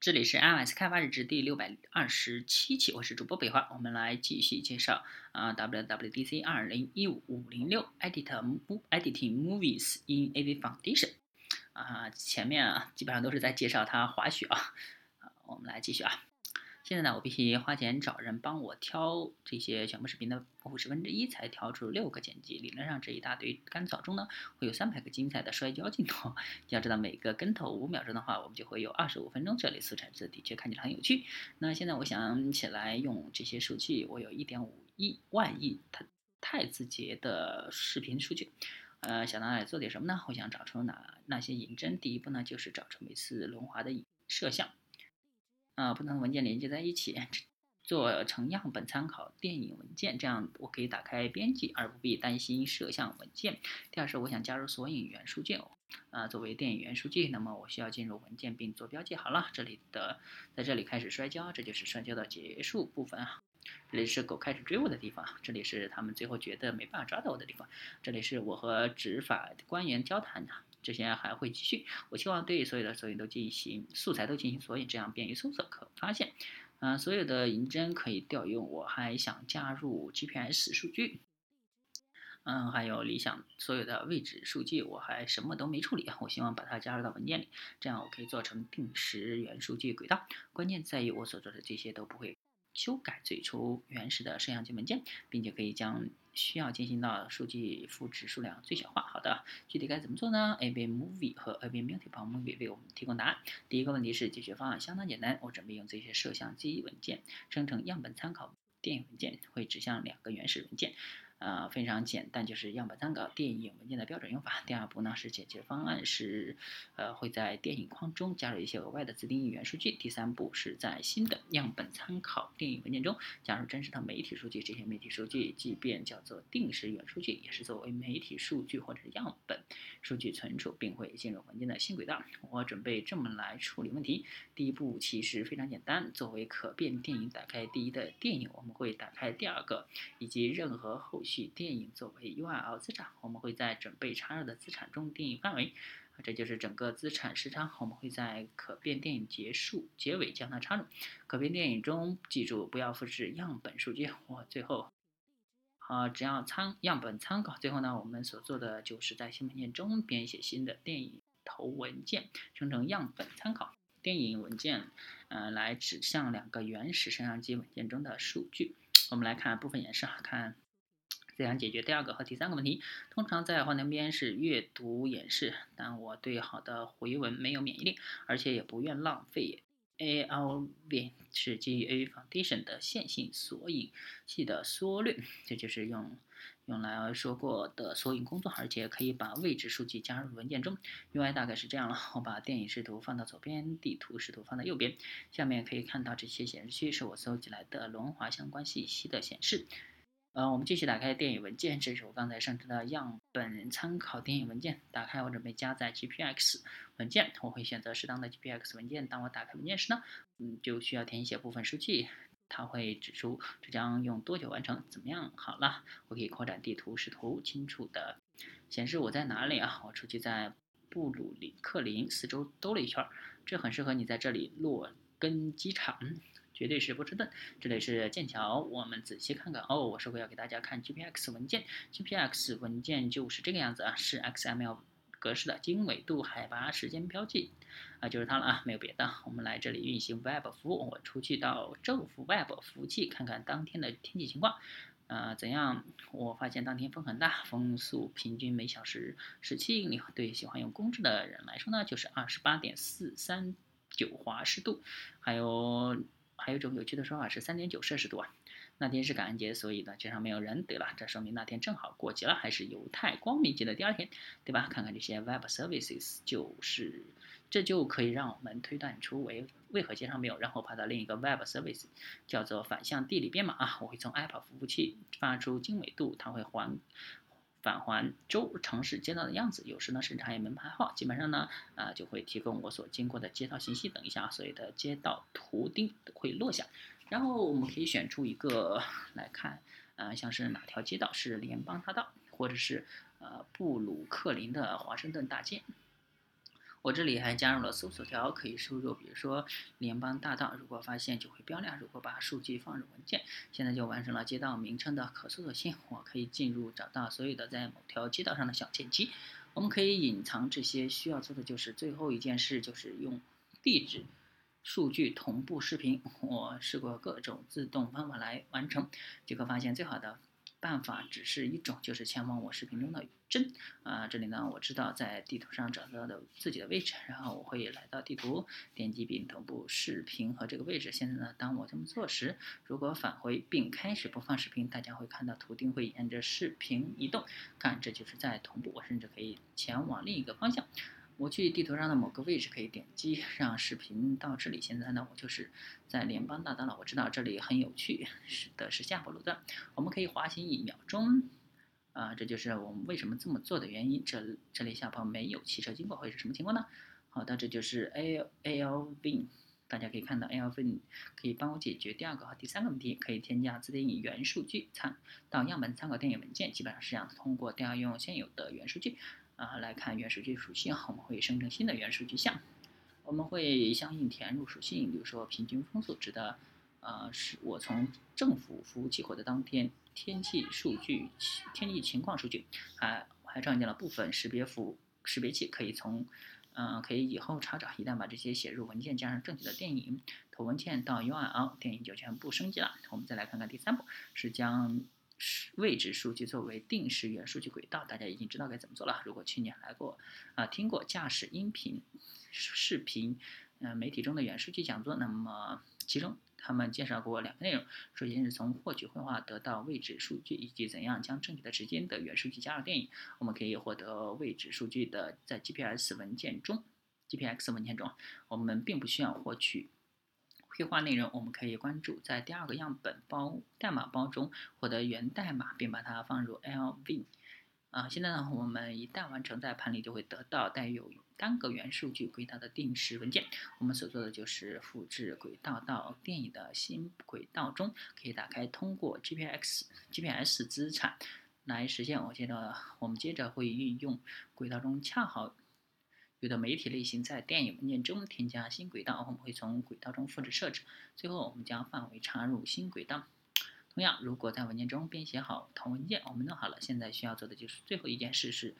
这里是 iOS 开发日志第六百二十七期，我是主播北华，我们来继续介绍啊 WWDC 二零一五五零六 Edit Editing Movies in AV Foundation 啊，前面啊基本上都是在介绍它滑雪啊啊，我们来继续啊。现在呢，我必须花钱找人帮我挑这些全部视频的五十分之一，才挑出六个剪辑。理论上这一大堆干草中呢，会有三百个精彩的摔跤镜头。要知道每个跟头五秒钟的话，我们就会有二十五分钟。这类素材字的确看起来很有趣。那现在我想起来用这些数据，我有一点五亿万亿太太字节的视频数据，呃，想拿来做点什么呢？我想找出哪那些引针。第一步呢，就是找出每次轮滑的摄像。啊，不同的文件连接在一起，做成样本参考电影文件，这样我可以打开编辑，而不必担心摄像文件。第二是我想加入索引元数据，啊，作为电影元数据，那么我需要进入文件并做标记。好了，这里的在这里开始摔跤，这就是摔跤的结束部分啊。这里是狗开始追我的地方，这里是他们最后觉得没办法抓到我的地方，这里是我和执法官员交谈的。这些还会继续。我希望对所有的索引都进行素材都进行索引，这样便于搜索可发现。嗯，所有的银针可以调用。我还想加入 GPS 数据。嗯，还有理想所有的位置数据，我还什么都没处理。我希望把它加入到文件里，这样我可以做成定时元数据轨道。关键在于我所做的这些都不会。修改最初原始的摄像机文件，并且可以将需要进行到数据复制数量最小化。好的，具体该怎么做呢？A B Movie 和 A B Multiple Movie 为我们提供答案。第一个问题是解决方案相当简单，我准备用这些摄像机文件生成样本参考电影文件，会指向两个原始文件。啊，非常简单，就是样本参考电影文件的标准用法。第二步呢是解决方案是，呃，会在电影框中加入一些额外的自定义元数据。第三步是在新的样本参考电影文件中加入真实的媒体数据。这些媒体数据即便叫做定时元数据，也是作为媒体数据或者是样本数据存储，并会进入文件的新轨道。我准备这么来处理问题。第一步其实非常简单，作为可变电影打开第一的电影，我们会打开第二个以及任何后。取电影作为 URL 资产，我们会在准备插入的资产中定义范围，这就是整个资产时长。我们会在可变电影结束结尾将它插入可变电影中，记住不要复制样本数据。我最后，啊，只要参样本参考。最后呢，我们所做的就是在新文件中编写新的电影头文件，生成样本参考电影文件，呃，来指向两个原始摄像机文件中的数据。我们来看部分演示啊，看。怎样解决第二个和第三个问题？通常在幻灯片是阅读演示，但我对好的回文没有免疫力，而且也不愿浪费。ALV 是基于 A Foundation 的线性索引器的缩略，这就是用用来说过的索引工作，而且可以把位置数据加入文件中。UI 大概是这样了，我把电影视图放到左边，地图视图放在右边。下面可以看到这些显示区是我搜集来的轮滑相关信息的显示。呃，我们继续打开电影文件，这是我刚才生成的样本参考电影文件。打开，我准备加载 GPX 文件，我会选择适当的 GPX 文件。当我打开文件时呢，嗯，就需要填写部分数据，它会指出这将用多久完成。怎么样？好了，我可以扩展地图视图，清楚的显示我在哪里啊？我出去在布鲁里克林四周兜了一圈，这很适合你在这里洛根机场。绝对是波士顿，这里是剑桥。我们仔细看看哦，我说过要给大家看 GPX 文件，GPX 文件就是这个样子啊，是 XML 格式的，经纬度、海拔、时间标记啊，就是它了啊，没有别的。我们来这里运行 Web 服务，我出去到政府 Web 服务器看看当天的天气情况，呃，怎样？我发现当天风很大，风速平均每小时十七英里，对喜欢用公制的人来说呢，就是二十八点四三九华氏度，还有。还有一种有趣的说法是三点九摄氏度啊。那天是感恩节，所以呢街上没有人，对了，这说明那天正好过节了，还是犹太光明节的第二天，对吧？看看这些 Web Services，就是这就可以让我们推断出为为何街上没有，然后跑到另一个 Web Service，叫做反向地理编码啊。我会从 Apple 服务器发出经纬度，它会还。返还州城市街道的样子，有时呢甚至还有门牌号，基本上呢啊就会提供我所经过的街道信息。等一下，所有的街道图钉会落下，然后我们可以选出一个来看，呃像是哪条街道是联邦大道，或者是呃布鲁克林的华盛顿大街。我这里还加入了搜索条，可以输入，比如说联邦大道，如果发现就会标亮。如果把数据放入文件，现在就完成了街道名称的可搜索性。我可以进入找到所有的在某条街道上的小键机。我们可以隐藏这些，需要做的就是最后一件事，就是用地址数据同步视频。我试过各种自动方法来完成，结果发现最好的。办法只是一种，就是前往我视频中的针啊。这里呢，我知道在地图上找到的自己的位置，然后我会来到地图，点击并同步视频和这个位置。现在呢，当我这么做时，如果返回并开始播放视频，大家会看到图钉会沿着视频移动。看，这就是在同步。我甚至可以前往另一个方向。我去地图上的某个位置，可以点击让视频到这里。现在呢，我就是在联邦大道了。我知道这里很有趣，是的是下坡路段。我们可以滑行一秒钟，啊，这就是我们为什么这么做的原因。这这里下坡没有汽车经过，会是什么情况呢？好的，这就是 A A L V。大家可以看到 A L V 可以帮我解决第二个和第三个问题。可以添加自定义原数据参到样本参考电影文件，基本上是这样。通过调用现有的原数据。啊，来看原数据属性，我们会生成新的原数据项，我们会相应填入属性，比如说平均风速指的，呃，是我从政府服务器获得当天天气数据、天气情况数据，还还创建了部分识别符识别器，可以从，嗯，可以以后查找。一旦把这些写入文件，加上正确的电影投文件到 URL，电影就全部升级了。我们再来看看第三步，是将。位置数据作为定时元数据轨道，大家已经知道该怎么做了。如果去年来过啊，听过驾驶音频、视频，呃，媒体中的原数据讲座，那么其中他们介绍过两个内容：首先是从获取绘画得到位置数据，以及怎样将正确的时间的原数据加入电影。我们可以获得位置数据的，在 GPS 文件中，GPX 文件中，我们并不需要获取。绘画内容，我们可以关注在第二个样本包代码包中获得源代码，并把它放入 LV。啊，现在呢，我们一旦完成，在盘里就会得到带有单个元数据轨道的定时文件。我们所做的就是复制轨道到电影的新轨道中，可以打开通过 GPX GPS 资产来实现。我接着我们接着会运用轨道中恰好。有的媒体类型在电影文件中添加新轨道，我们会从轨道中复制设置。最后，我们将范围插入新轨道。同样，如果在文件中编写好同文件，我们弄好了。现在需要做的就是最后一件事是，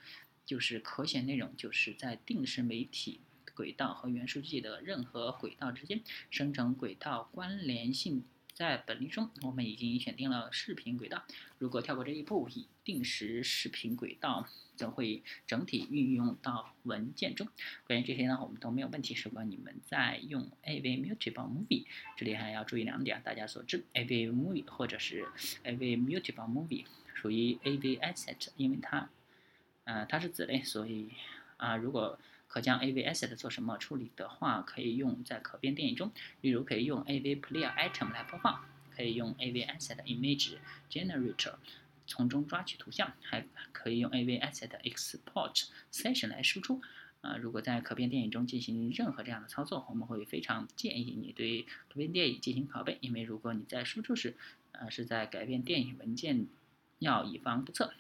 就是可选内容，就是在定时媒体轨道和原数据的任何轨道之间生成轨道关联性。在本例中，我们已经选定了视频轨道。如果跳过这一步，以定时视频轨道则会整体运用到文件中。关于这些呢，我们都没有问题。如果你们在用 AV Mutable Movie，这里还要注意两点。大家所知，AV Movie 或者是 AV Mutable Movie 属于 AV Asset，因为它，呃，它是子类，所以啊，如果可将 AV Asset 做什么处理的话，可以用在可变电影中，例如可以用 AV Player Item 来播放，可以用 AV Asset Image Generator 从中抓取图像，还可以用 AV Asset Export Session 来输出。啊，如果在可变电影中进行任何这样的操作，我们会非常建议你对可变电影进行拷贝，因为如果你在输出时，呃，是在改变电影文件，要以防不测。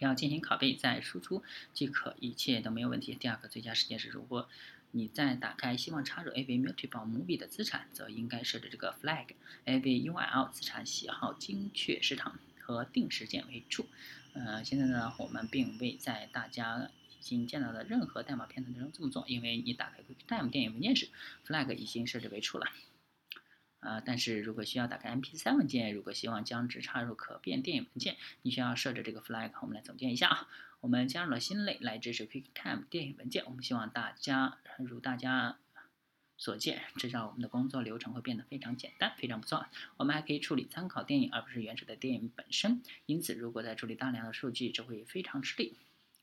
要进行拷贝再输出即可，一切都没有问题。第二个最佳时间是，如果你在打开希望插入 AV Multiple Movie 的资产，则应该设置这个 flag AV URL 资产喜好精确时长和定时键为处。呃，现在呢，我们并未在大家已经见到的任何代码片段中这么做，因为你打开 QuickTime 电影文件时，flag 已经设置为处了。啊，但是如果需要打开 MP3 文件，如果希望将之插入可变电影文件，你需要设置这个 flag。我们来总结一下啊，我们加入了新类来支持 QuickTime 电影文件。我们希望大家如大家所见，这让我们的工作流程会变得非常简单，非常不错。我们还可以处理参考电影，而不是原始的电影本身。因此，如果在处理大量的数据，这会非常吃力，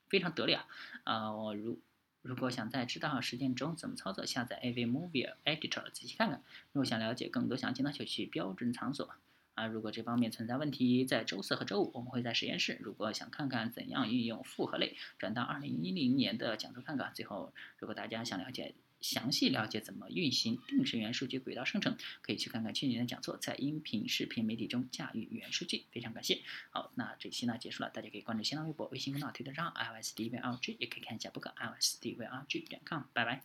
非常得力啊。啊，我如。如果想在知道实践中怎么操作，下载 AV Movie Editor 仔细看看。如果想了解更多详情呢，就去标准场所啊。如果这方面存在问题，在周四和周五我们会在实验室。如果想看看怎样运用复合类，转到二零一零年的讲座看看。最后，如果大家想了解详细了解怎么运行定时元数据轨道生成，可以去看看去年的讲座，在音频、视频媒体中驾驭元数据。非常感谢。好，那这期呢结束了，大家可以关注新浪微博、微信公众号、推特账号 iOS D V R G，也可以看一下博客 iOS D V R G 点 com。拜拜。